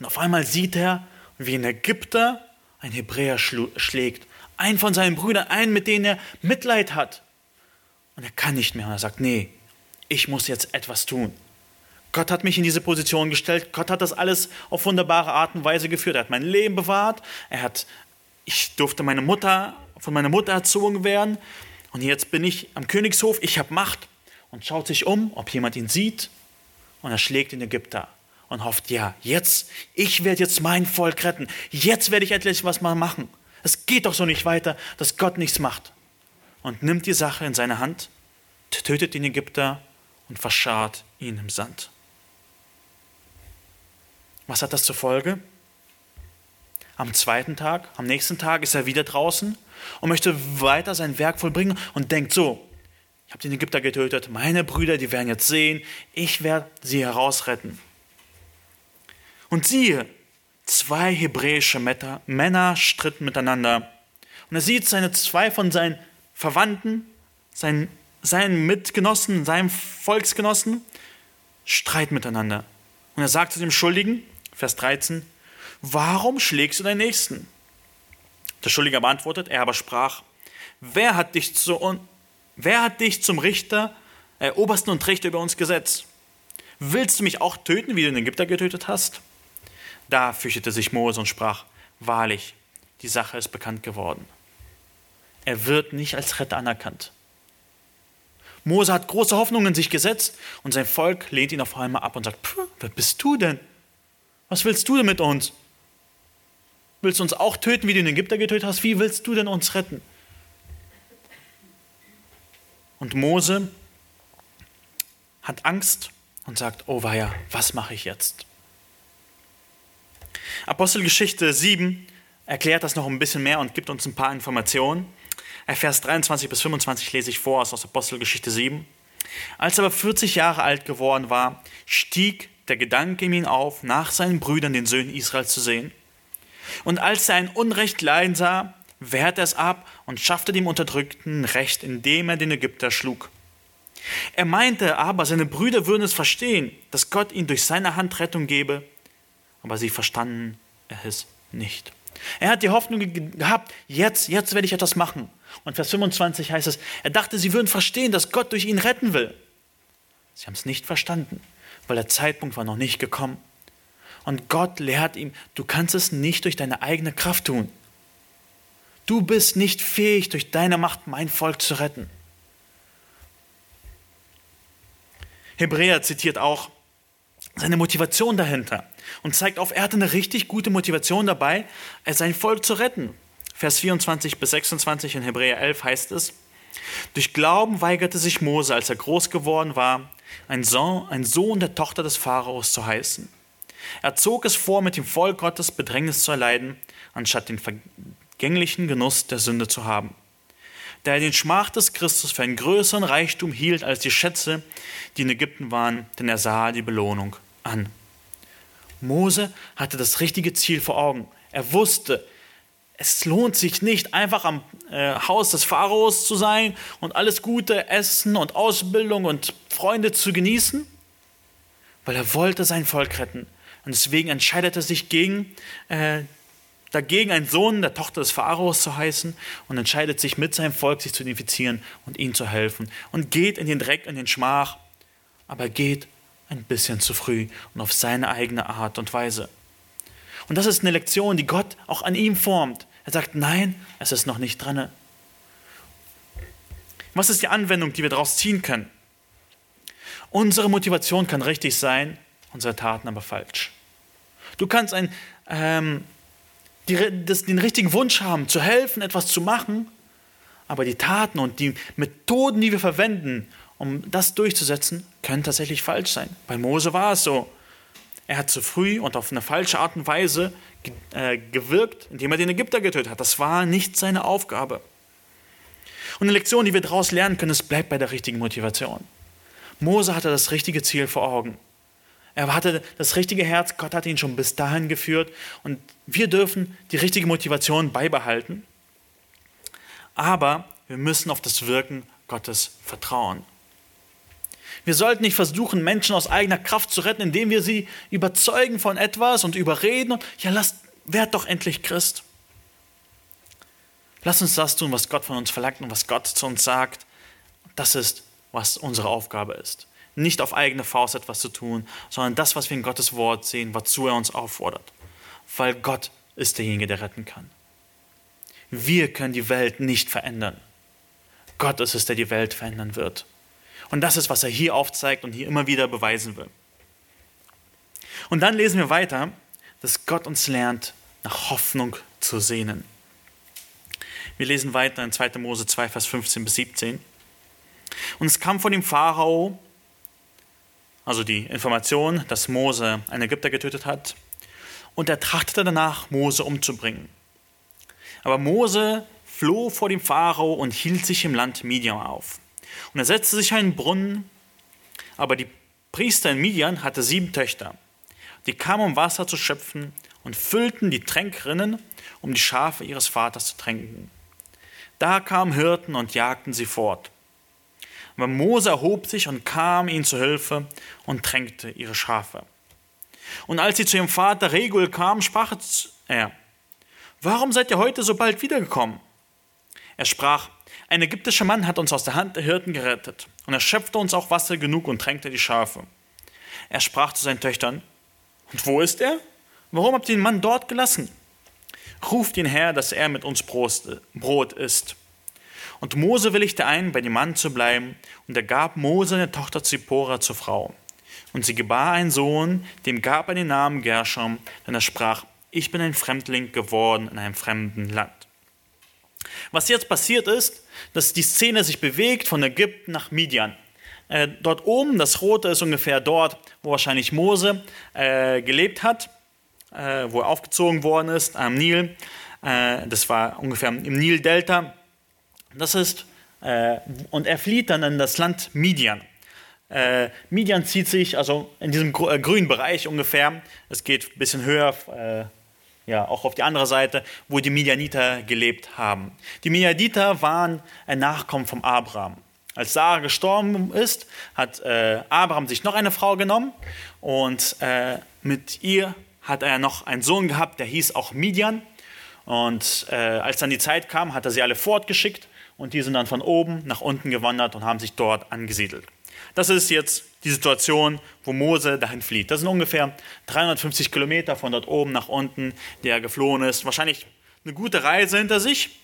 Und auf einmal sieht er, wie ein Ägypter ein Hebräer schlägt. Einen von seinen Brüdern, einen, mit dem er Mitleid hat. Und er kann nicht mehr. Und er sagt, nee, ich muss jetzt etwas tun. Gott hat mich in diese Position gestellt. Gott hat das alles auf wunderbare Art und Weise geführt. Er hat mein Leben bewahrt. Er hat, ich durfte meine Mutter von meiner Mutter erzogen werden. Und jetzt bin ich am Königshof, ich habe Macht und schaut sich um, ob jemand ihn sieht. Und er schlägt den Ägypter und hofft, ja, jetzt, ich werde jetzt mein Volk retten. Jetzt werde ich endlich was mal machen. Es geht doch so nicht weiter, dass Gott nichts macht. Und nimmt die Sache in seine Hand, tötet den Ägypter und verscharrt ihn im Sand. Was hat das zur Folge? Am zweiten Tag, am nächsten Tag ist er wieder draußen und möchte weiter sein Werk vollbringen und denkt so, ich habe den Ägypter getötet, meine Brüder, die werden jetzt sehen, ich werde sie herausretten. Und siehe, zwei hebräische Männer stritten miteinander. Und er sieht seine zwei von seinen Verwandten, seinen, seinen Mitgenossen, seinen Volksgenossen, streiten miteinander. Und er sagt zu dem Schuldigen, Vers 13, warum schlägst du deinen Nächsten? Der Schuldige beantwortet, er aber sprach, wer hat dich, zu, wer hat dich zum Richter, äh, Obersten und Richter über uns gesetzt? Willst du mich auch töten, wie du den Ägypter getötet hast? Da fürchtete sich Mose und sprach, wahrlich, die Sache ist bekannt geworden. Er wird nicht als Retter anerkannt. Mose hat große Hoffnungen in sich gesetzt und sein Volk lehnt ihn auf einmal ab und sagt, wer bist du denn? Was willst du denn mit uns? Willst du uns auch töten, wie du den Ägypter getötet hast? Wie willst du denn uns retten? Und Mose hat Angst und sagt, oh weia, was mache ich jetzt? Apostelgeschichte 7 erklärt das noch ein bisschen mehr und gibt uns ein paar Informationen. Vers 23 bis 25 lese ich vor aus Apostelgeschichte 7. Als er aber 40 Jahre alt geworden war, stieg der Gedanke in ihn auf, nach seinen Brüdern, den Söhnen Israels, zu sehen. Und als er ein Unrecht leiden sah, wehrte er es ab und schaffte dem Unterdrückten Recht, indem er den Ägypter schlug. Er meinte aber, seine Brüder würden es verstehen, dass Gott ihn durch seine Hand Rettung gebe, aber sie verstanden es nicht. Er hat die Hoffnung gehabt, jetzt, jetzt werde ich etwas machen. Und Vers 25 heißt es, er dachte, sie würden verstehen, dass Gott durch ihn retten will. Sie haben es nicht verstanden, weil der Zeitpunkt war noch nicht gekommen. Und Gott lehrt ihm, du kannst es nicht durch deine eigene Kraft tun. Du bist nicht fähig, durch deine Macht mein Volk zu retten. Hebräer zitiert auch seine Motivation dahinter und zeigt auf, er hatte eine richtig gute Motivation dabei, sein Volk zu retten. Vers 24 bis 26 in Hebräer 11 heißt es, durch Glauben weigerte sich Mose, als er groß geworden war, ein Sohn, ein Sohn der Tochter des Pharaos zu heißen. Er zog es vor, mit dem Volk Gottes Bedrängnis zu erleiden, anstatt den vergänglichen Genuss der Sünde zu haben. Da er den Schmach des Christus für einen größeren Reichtum hielt als die Schätze, die in Ägypten waren, denn er sah die Belohnung an. Mose hatte das richtige Ziel vor Augen. Er wusste, es lohnt sich nicht, einfach am äh, Haus des Pharaos zu sein und alles Gute Essen und Ausbildung und Freunde zu genießen, weil er wollte sein Volk retten. Und deswegen entscheidet er sich gegen, äh, dagegen, ein Sohn der Tochter des Pharaos zu heißen und entscheidet sich mit seinem Volk sich zu identifizieren und ihnen zu helfen und geht in den Dreck, in den Schmach, aber geht ein bisschen zu früh und auf seine eigene Art und Weise. Und das ist eine Lektion, die Gott auch an ihm formt. Er sagt, nein, es ist noch nicht dran. Was ist die Anwendung, die wir daraus ziehen können? Unsere Motivation kann richtig sein, unsere Taten aber falsch. Du kannst ein, ähm, die, das, den richtigen Wunsch haben, zu helfen, etwas zu machen, aber die Taten und die Methoden, die wir verwenden, um das durchzusetzen, können tatsächlich falsch sein. Bei Mose war es so. Er hat zu früh und auf eine falsche Art und Weise äh, gewirkt, indem er den Ägypter getötet hat. Das war nicht seine Aufgabe. Und eine Lektion, die wir daraus lernen können, ist, bleibt bei der richtigen Motivation. Mose hatte das richtige Ziel vor Augen. Er hatte das richtige Herz, Gott hat ihn schon bis dahin geführt und wir dürfen die richtige Motivation beibehalten. Aber wir müssen auf das Wirken Gottes vertrauen. Wir sollten nicht versuchen, Menschen aus eigener Kraft zu retten, indem wir sie überzeugen von etwas und überreden. Ja, lasst, werd doch endlich Christ. Lass uns das tun, was Gott von uns verlangt und was Gott zu uns sagt. Das ist, was unsere Aufgabe ist. Nicht auf eigene Faust etwas zu tun, sondern das, was wir in Gottes Wort sehen, wozu er uns auffordert. Weil Gott ist derjenige, der retten kann. Wir können die Welt nicht verändern. Gott ist es, der die Welt verändern wird. Und das ist, was er hier aufzeigt und hier immer wieder beweisen will. Und dann lesen wir weiter, dass Gott uns lernt, nach Hoffnung zu sehnen. Wir lesen weiter in 2. Mose 2, Vers 15 bis 17. Und es kam von dem Pharao, also die Information, dass Mose einen Ägypter getötet hat, und er trachtete danach, Mose umzubringen. Aber Mose floh vor dem Pharao und hielt sich im Land Midian auf. Und er setzte sich einen Brunnen, aber die Priester in Midian hatte sieben Töchter. Die kamen, um Wasser zu schöpfen und füllten die Tränkrinnen, um die Schafe ihres Vaters zu tränken. Da kamen Hirten und jagten sie fort. Aber Mose erhob sich und kam ihnen zu Hilfe und tränkte ihre Schafe. Und als sie zu ihrem Vater Regul kamen, sprach er, Warum seid ihr heute so bald wiedergekommen? Er sprach, ein ägyptischer Mann hat uns aus der Hand der Hirten gerettet und er schöpfte uns auch Wasser genug und tränkte die Schafe. Er sprach zu seinen Töchtern, und wo ist er? Warum habt ihr den Mann dort gelassen? Ruft ihn her, dass er mit uns Brot isst. Und Mose willigte ein, bei dem Mann zu bleiben, und er gab Mose eine Tochter Zippora zur Frau. Und sie gebar einen Sohn, dem gab er den Namen Gershom, denn er sprach, ich bin ein Fremdling geworden in einem fremden Land. Was jetzt passiert ist, dass die Szene sich bewegt von Ägypten nach Midian. Äh, dort oben, das Rote ist ungefähr dort, wo wahrscheinlich Mose äh, gelebt hat, äh, wo er aufgezogen worden ist, am Nil. Äh, das war ungefähr im Nildelta. Das ist, äh, und er flieht dann in das Land Midian. Äh, Midian zieht sich also in diesem grünen Bereich ungefähr. Es geht ein bisschen höher ja, auch auf die andere Seite, wo die Midianiter gelebt haben. Die Midianiter waren ein Nachkommen von Abraham. Als Sarah gestorben ist, hat äh, Abraham sich noch eine Frau genommen und äh, mit ihr hat er noch einen Sohn gehabt, der hieß auch Midian. Und äh, als dann die Zeit kam, hat er sie alle fortgeschickt und die sind dann von oben nach unten gewandert und haben sich dort angesiedelt. Das ist jetzt die Situation, wo Mose dahin flieht. Das sind ungefähr 350 Kilometer von dort oben nach unten, der er geflohen ist. Wahrscheinlich eine gute Reise hinter sich.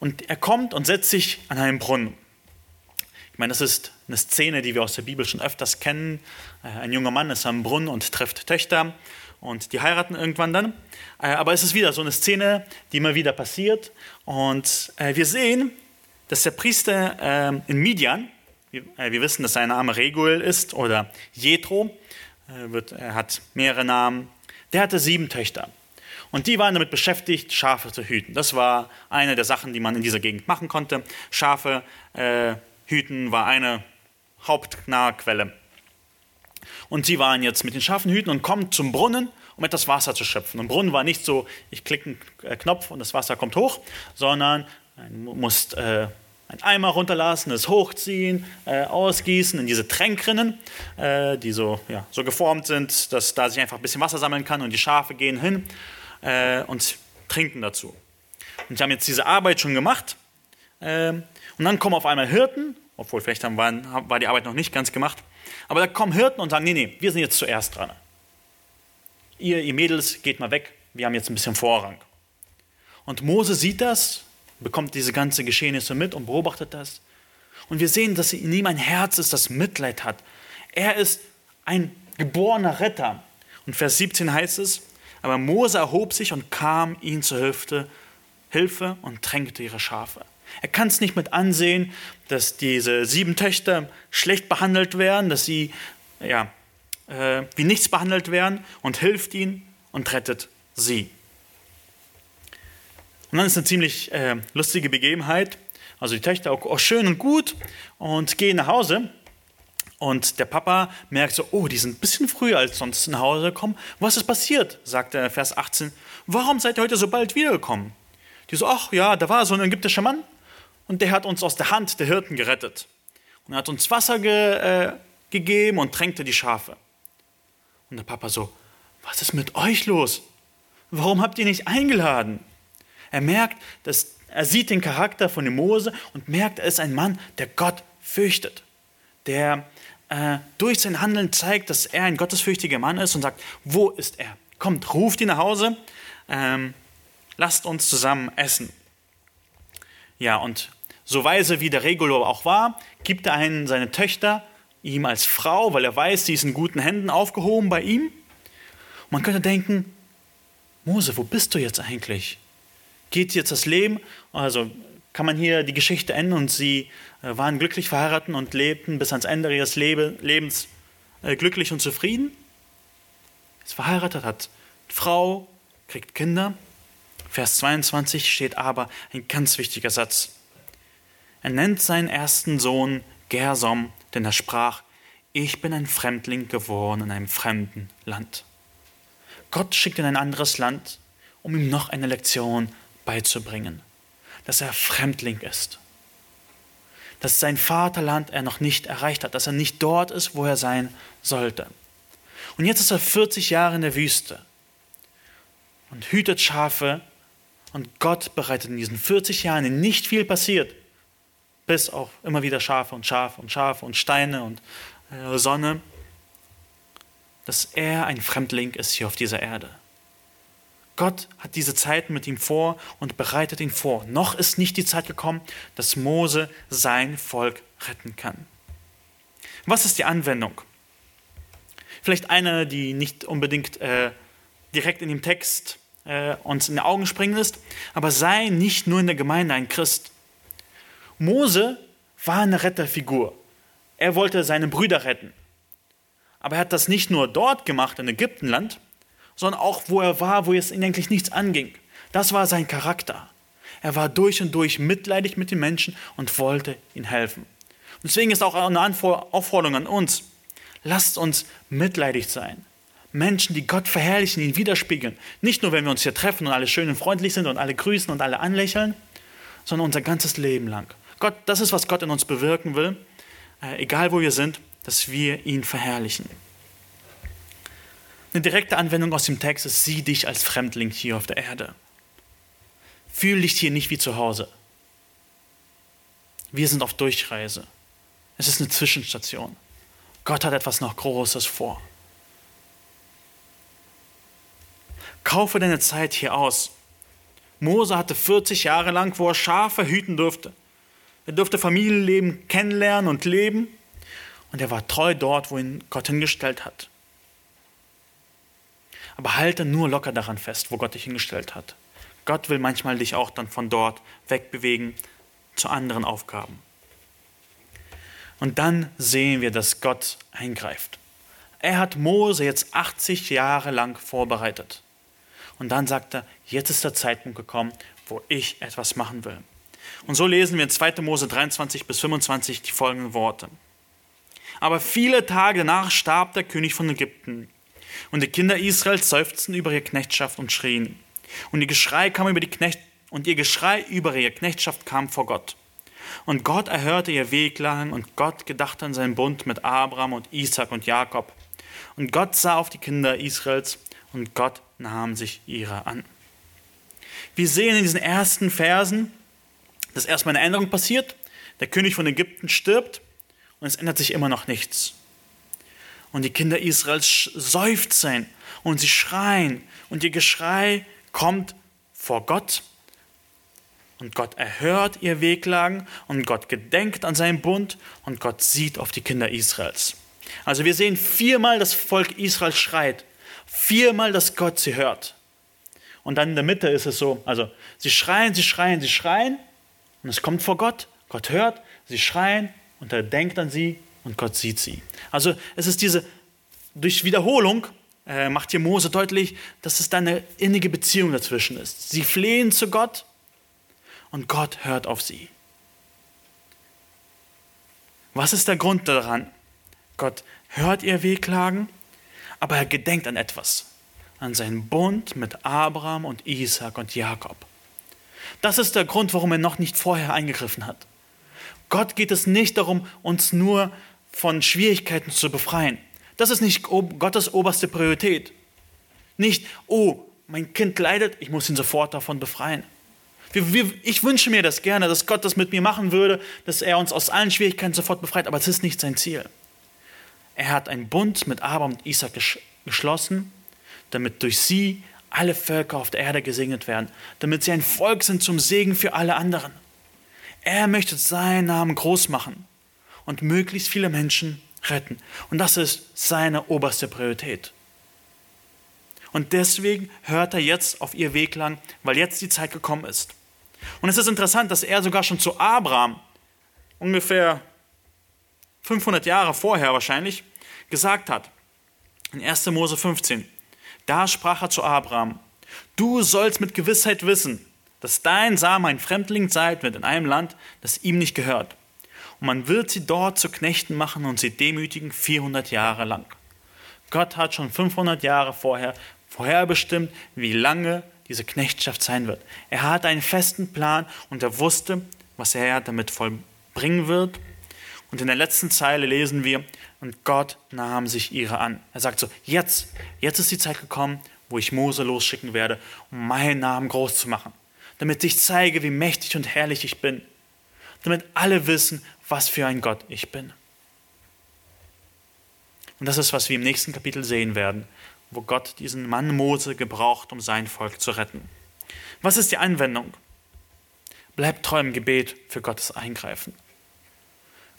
Und er kommt und setzt sich an einen Brunnen. Ich meine, das ist eine Szene, die wir aus der Bibel schon öfters kennen. Äh, ein junger Mann ist am Brunnen und trifft Töchter und die heiraten irgendwann dann. Äh, aber es ist wieder so eine Szene, die immer wieder passiert. Und äh, wir sehen, dass der Priester in Midian, wir wissen, dass sein Name Regulel ist oder Jethro, er hat mehrere Namen, der hatte sieben Töchter. Und die waren damit beschäftigt, Schafe zu hüten. Das war eine der Sachen, die man in dieser Gegend machen konnte. Schafe äh, hüten war eine Hauptnahrquelle. Und sie waren jetzt mit den Schafen hüten und kommen zum Brunnen, um etwas Wasser zu schöpfen. Und Brunnen war nicht so, ich klicke einen äh, Knopf und das Wasser kommt hoch, sondern du musst äh, einen Eimer runterlassen, es hochziehen, äh, ausgießen in diese Tränkrinnen, äh, die so, ja, so geformt sind, dass da sich einfach ein bisschen Wasser sammeln kann und die Schafe gehen hin äh, und trinken dazu. Und sie haben jetzt diese Arbeit schon gemacht. Äh, und dann kommen auf einmal Hirten, obwohl vielleicht haben, waren, war die Arbeit noch nicht ganz gemacht. Aber da kommen Hirten und sagen, nee, nee, wir sind jetzt zuerst dran. Ihr, ihr Mädels, geht mal weg, wir haben jetzt ein bisschen Vorrang. Und Mose sieht das, bekommt diese ganze Geschehnisse mit und beobachtet das. Und wir sehen, dass in ihm ein Herz ist, das Mitleid hat. Er ist ein geborener Retter. Und Vers 17 heißt es, aber Mose erhob sich und kam ihnen zur Hilfe, Hilfe und tränkte ihre Schafe. Er kann es nicht mit ansehen, dass diese sieben Töchter schlecht behandelt werden, dass sie ja, äh, wie nichts behandelt werden und hilft ihnen und rettet sie. Und dann ist eine ziemlich äh, lustige Begebenheit. Also die Töchter auch, schön und gut und gehen nach Hause. Und der Papa merkt so, oh, die sind ein bisschen früher als sonst nach Hause gekommen. Was ist passiert? sagt er Vers 18. Warum seid ihr heute so bald wiedergekommen? Die so, ach ja, da war so ein ägyptischer Mann und der hat uns aus der Hand der Hirten gerettet. Und er hat uns Wasser ge, äh, gegeben und tränkte die Schafe. Und der Papa so, was ist mit euch los? Warum habt ihr nicht eingeladen? Er merkt, dass er sieht den Charakter von dem Mose und merkt, er ist ein Mann, der Gott fürchtet, der äh, durch sein Handeln zeigt, dass er ein gottesfürchtiger Mann ist und sagt, wo ist er? Kommt, ruft ihn nach Hause, ähm, lasst uns zusammen essen. Ja, und so weise wie der Regulo auch war, gibt er einen seine Töchter ihm als Frau, weil er weiß, sie ist in guten Händen aufgehoben bei ihm. Man könnte denken, Mose, wo bist du jetzt eigentlich? Geht jetzt das Leben? Also kann man hier die Geschichte enden und sie äh, waren glücklich verheiratet und lebten bis ans Ende ihres Lebens äh, glücklich und zufrieden. Ist verheiratet, hat Frau, kriegt Kinder. Vers 22 steht aber ein ganz wichtiger Satz. Er nennt seinen ersten Sohn Gersom, denn er sprach, ich bin ein Fremdling geworden in einem fremden Land. Gott schickt in ein anderes Land, um ihm noch eine Lektion beizubringen, dass er Fremdling ist dass sein Vaterland er noch nicht erreicht hat, dass er nicht dort ist, wo er sein sollte. Und jetzt ist er 40 Jahre in der Wüste und hütet Schafe und Gott bereitet in diesen 40 Jahren, in nicht viel passiert, bis auf immer wieder Schafe und Schafe und Schafe und Steine und äh, Sonne, dass er ein Fremdling ist hier auf dieser Erde. Gott hat diese Zeit mit ihm vor und bereitet ihn vor. Noch ist nicht die Zeit gekommen, dass Mose sein Volk retten kann. Was ist die Anwendung? Vielleicht eine, die nicht unbedingt äh, direkt in dem Text äh, uns in die Augen springen ist, aber sei nicht nur in der Gemeinde ein Christ. Mose war eine Retterfigur. Er wollte seine Brüder retten. Aber er hat das nicht nur dort gemacht, in Ägyptenland, sondern auch wo er war, wo es ihn eigentlich nichts anging. Das war sein Charakter. Er war durch und durch mitleidig mit den Menschen und wollte ihnen helfen. Und deswegen ist auch eine Aufforderung an uns. Lasst uns mitleidig sein. Menschen, die Gott verherrlichen, ihn widerspiegeln. Nicht nur, wenn wir uns hier treffen und alle schön und freundlich sind und alle grüßen und alle anlächeln, sondern unser ganzes Leben lang. Gott, das ist, was Gott in uns bewirken will, äh, egal wo wir sind, dass wir ihn verherrlichen. Eine direkte Anwendung aus dem Text ist, sieh dich als Fremdling hier auf der Erde. Fühl dich hier nicht wie zu Hause. Wir sind auf Durchreise. Es ist eine Zwischenstation. Gott hat etwas noch Großes vor. Kaufe deine Zeit hier aus. Mose hatte 40 Jahre lang, wo er Schafe hüten durfte. Er durfte Familienleben kennenlernen und leben. Und er war treu dort, wo ihn Gott hingestellt hat. Aber halte nur locker daran fest, wo Gott dich hingestellt hat. Gott will manchmal dich auch dann von dort wegbewegen zu anderen Aufgaben. Und dann sehen wir, dass Gott eingreift. Er hat Mose jetzt 80 Jahre lang vorbereitet. Und dann sagt er, jetzt ist der Zeitpunkt gekommen, wo ich etwas machen will. Und so lesen wir in 2. Mose 23 bis 25 die folgenden Worte. Aber viele Tage danach starb der König von Ägypten. Und die Kinder Israels seufzten über ihre Knechtschaft und schrien. Und ihr Geschrei kam über die Knecht und ihr Geschrei über ihre Knechtschaft kam vor Gott. Und Gott erhörte ihr Wehklagen und Gott gedachte an seinen Bund mit Abraham und Isaac und Jakob. Und Gott sah auf die Kinder Israels und Gott nahm sich ihrer an. Wir sehen in diesen ersten Versen, dass erstmal eine Änderung passiert. Der König von Ägypten stirbt und es ändert sich immer noch nichts. Und die Kinder Israels seufzen und sie schreien. Und ihr Geschrei kommt vor Gott. Und Gott erhört ihr Wehklagen und Gott gedenkt an seinen Bund und Gott sieht auf die Kinder Israels. Also wir sehen viermal das Volk Israel schreit, viermal, dass Gott sie hört. Und dann in der Mitte ist es so, also sie schreien, sie schreien, sie schreien. Und es kommt vor Gott, Gott hört, sie schreien und er denkt an sie und Gott sieht sie. Also es ist diese, durch Wiederholung äh, macht hier Mose deutlich, dass es da eine innige Beziehung dazwischen ist. Sie flehen zu Gott und Gott hört auf sie. Was ist der Grund daran? Gott hört ihr Wehklagen, aber er gedenkt an etwas, an seinen Bund mit Abraham und Isaac und Jakob. Das ist der Grund, warum er noch nicht vorher eingegriffen hat. Gott geht es nicht darum, uns nur von Schwierigkeiten zu befreien. Das ist nicht Gottes oberste Priorität. Nicht, oh, mein Kind leidet, ich muss ihn sofort davon befreien. Ich wünsche mir das gerne, dass Gott das mit mir machen würde, dass er uns aus allen Schwierigkeiten sofort befreit, aber es ist nicht sein Ziel. Er hat einen Bund mit Abraham und Isaac geschlossen, damit durch sie alle Völker auf der Erde gesegnet werden, damit sie ein Volk sind zum Segen für alle anderen. Er möchte seinen Namen groß machen und möglichst viele Menschen retten. Und das ist seine oberste Priorität. Und deswegen hört er jetzt auf ihr Weg lang, weil jetzt die Zeit gekommen ist. Und es ist interessant, dass er sogar schon zu Abraham, ungefähr 500 Jahre vorher wahrscheinlich, gesagt hat. In 1. Mose 15. Da sprach er zu Abraham: Du sollst mit Gewissheit wissen, dass dein Same ein Fremdling sein wird in einem Land, das ihm nicht gehört. Und man wird sie dort zu Knechten machen und sie demütigen 400 Jahre lang. Gott hat schon 500 Jahre vorher vorherbestimmt, wie lange diese Knechtschaft sein wird. Er hat einen festen Plan und er wusste, was er damit vollbringen wird. Und in der letzten Zeile lesen wir, und Gott nahm sich ihre an. Er sagt so, jetzt, jetzt ist die Zeit gekommen, wo ich Mose losschicken werde, um meinen Namen groß zu machen, damit ich zeige, wie mächtig und herrlich ich bin, damit alle wissen, was für ein Gott ich bin. Und das ist, was wir im nächsten Kapitel sehen werden, wo Gott diesen Mann Mose gebraucht, um sein Volk zu retten. Was ist die Anwendung? Bleibt treu im Gebet für Gottes Eingreifen.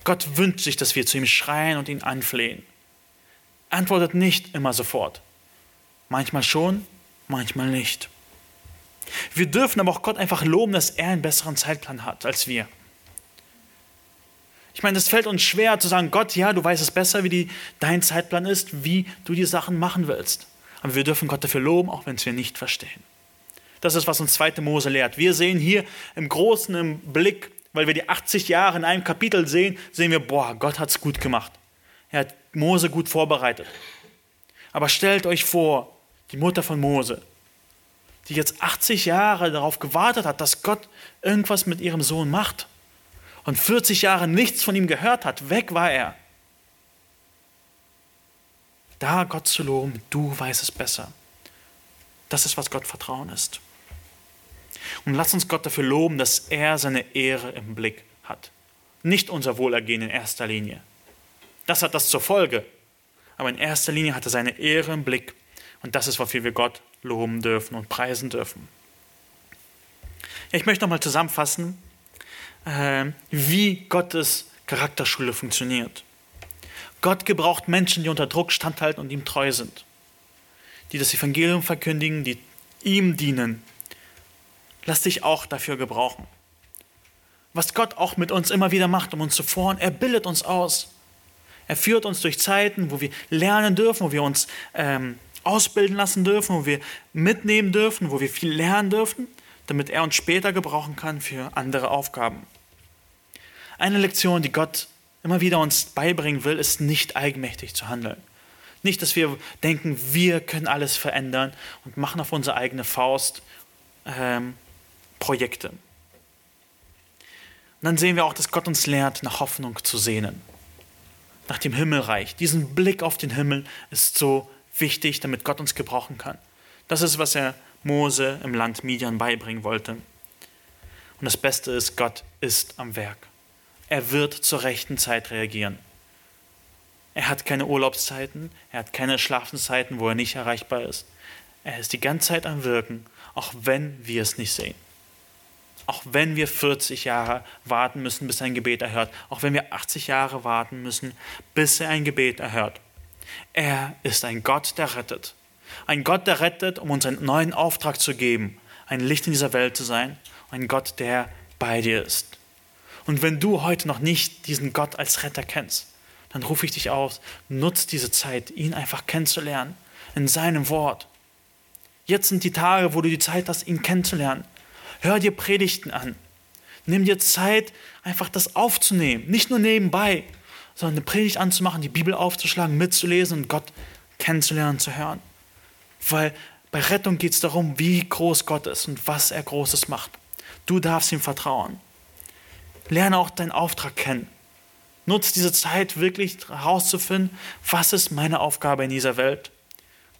Gott wünscht sich, dass wir zu ihm schreien und ihn anflehen. Antwortet nicht immer sofort. Manchmal schon, manchmal nicht. Wir dürfen aber auch Gott einfach loben, dass er einen besseren Zeitplan hat als wir. Ich meine, es fällt uns schwer zu sagen, Gott, ja, du weißt es besser, wie die, dein Zeitplan ist, wie du die Sachen machen willst. Aber wir dürfen Gott dafür loben, auch wenn es wir nicht verstehen. Das ist, was uns 2. Mose lehrt. Wir sehen hier im Großen im Blick, weil wir die 80 Jahre in einem Kapitel sehen, sehen wir, boah, Gott hat es gut gemacht. Er hat Mose gut vorbereitet. Aber stellt euch vor, die Mutter von Mose, die jetzt 80 Jahre darauf gewartet hat, dass Gott irgendwas mit ihrem Sohn macht und 40 Jahre nichts von ihm gehört hat, weg war er. Da Gott zu loben, du weißt es besser. Das ist, was Gott Vertrauen ist. Und lass uns Gott dafür loben, dass er seine Ehre im Blick hat. nicht unser Wohlergehen in erster Linie. Das hat das zur Folge. Aber in erster Linie hat er seine Ehre im Blick. Und das ist, wofür wir Gott loben dürfen und preisen dürfen. Ich möchte nochmal zusammenfassen, äh, wie Gottes Charakterschule funktioniert. Gott gebraucht Menschen, die unter Druck standhalten und ihm treu sind, die das Evangelium verkündigen, die ihm dienen. Lass dich auch dafür gebrauchen. Was Gott auch mit uns immer wieder macht, um uns zu formen, er bildet uns aus. Er führt uns durch Zeiten, wo wir lernen dürfen, wo wir uns ähm, ausbilden lassen dürfen, wo wir mitnehmen dürfen, wo wir viel lernen dürfen, damit er uns später gebrauchen kann für andere Aufgaben. Eine Lektion, die Gott immer wieder uns beibringen will, ist nicht eigenmächtig zu handeln. Nicht, dass wir denken, wir können alles verändern und machen auf unsere eigene Faust ähm, Projekte. Und dann sehen wir auch, dass Gott uns lehrt, nach Hoffnung zu sehnen, nach dem Himmelreich. Diesen Blick auf den Himmel ist so wichtig, damit Gott uns gebrauchen kann. Das ist, was er Mose im Land Midian beibringen wollte. Und das Beste ist, Gott ist am Werk. Er wird zur rechten Zeit reagieren. Er hat keine Urlaubszeiten, er hat keine Schlafenszeiten, wo er nicht erreichbar ist. Er ist die ganze Zeit am Wirken, auch wenn wir es nicht sehen. Auch wenn wir 40 Jahre warten müssen, bis ein Gebet erhört. Auch wenn wir 80 Jahre warten müssen, bis er ein Gebet erhört. Er ist ein Gott, der rettet. Ein Gott, der rettet, um uns einen neuen Auftrag zu geben, ein Licht in dieser Welt zu sein. Ein Gott, der bei dir ist. Und wenn du heute noch nicht diesen Gott als Retter kennst, dann rufe ich dich auf, nutz diese Zeit, ihn einfach kennenzulernen, in seinem Wort. Jetzt sind die Tage, wo du die Zeit hast, ihn kennenzulernen. Hör dir Predigten an. Nimm dir Zeit, einfach das aufzunehmen. Nicht nur nebenbei, sondern eine Predigt anzumachen, die Bibel aufzuschlagen, mitzulesen und Gott kennenzulernen, zu hören. Weil bei Rettung geht es darum, wie groß Gott ist und was er Großes macht. Du darfst ihm vertrauen. Lerne auch deinen Auftrag kennen. Nutze diese Zeit wirklich herauszufinden, was ist meine Aufgabe in dieser Welt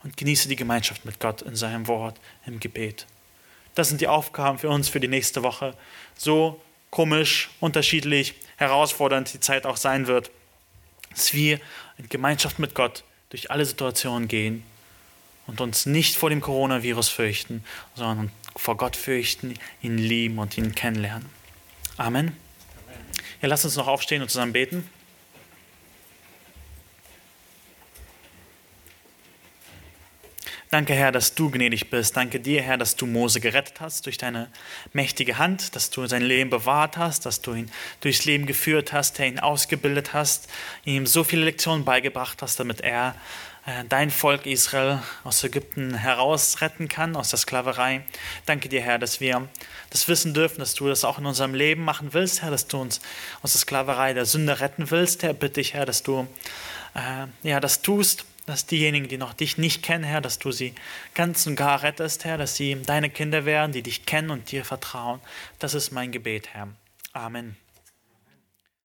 und genieße die Gemeinschaft mit Gott in seinem Wort, im Gebet. Das sind die Aufgaben für uns für die nächste Woche. So komisch, unterschiedlich, herausfordernd die Zeit auch sein wird, dass wir in Gemeinschaft mit Gott durch alle Situationen gehen und uns nicht vor dem Coronavirus fürchten, sondern vor Gott fürchten, ihn lieben und ihn kennenlernen. Amen. Ja, lass uns noch aufstehen und zusammen beten. Danke, Herr, dass du gnädig bist. Danke dir, Herr, dass du Mose gerettet hast durch deine mächtige Hand, dass du sein Leben bewahrt hast, dass du ihn durchs Leben geführt hast, der ihn ausgebildet hast, ihm so viele Lektionen beigebracht hast, damit er dein Volk Israel aus Ägypten herausretten kann, aus der Sklaverei. Danke dir, Herr, dass wir das wissen dürfen, dass du das auch in unserem Leben machen willst, Herr, dass du uns aus der Sklaverei der Sünde retten willst. Herr, bitte ich, Herr, dass du äh, ja, das tust, dass diejenigen, die noch dich nicht kennen, Herr, dass du sie ganz und gar rettest, Herr, dass sie deine Kinder werden, die dich kennen und dir vertrauen. Das ist mein Gebet, Herr. Amen.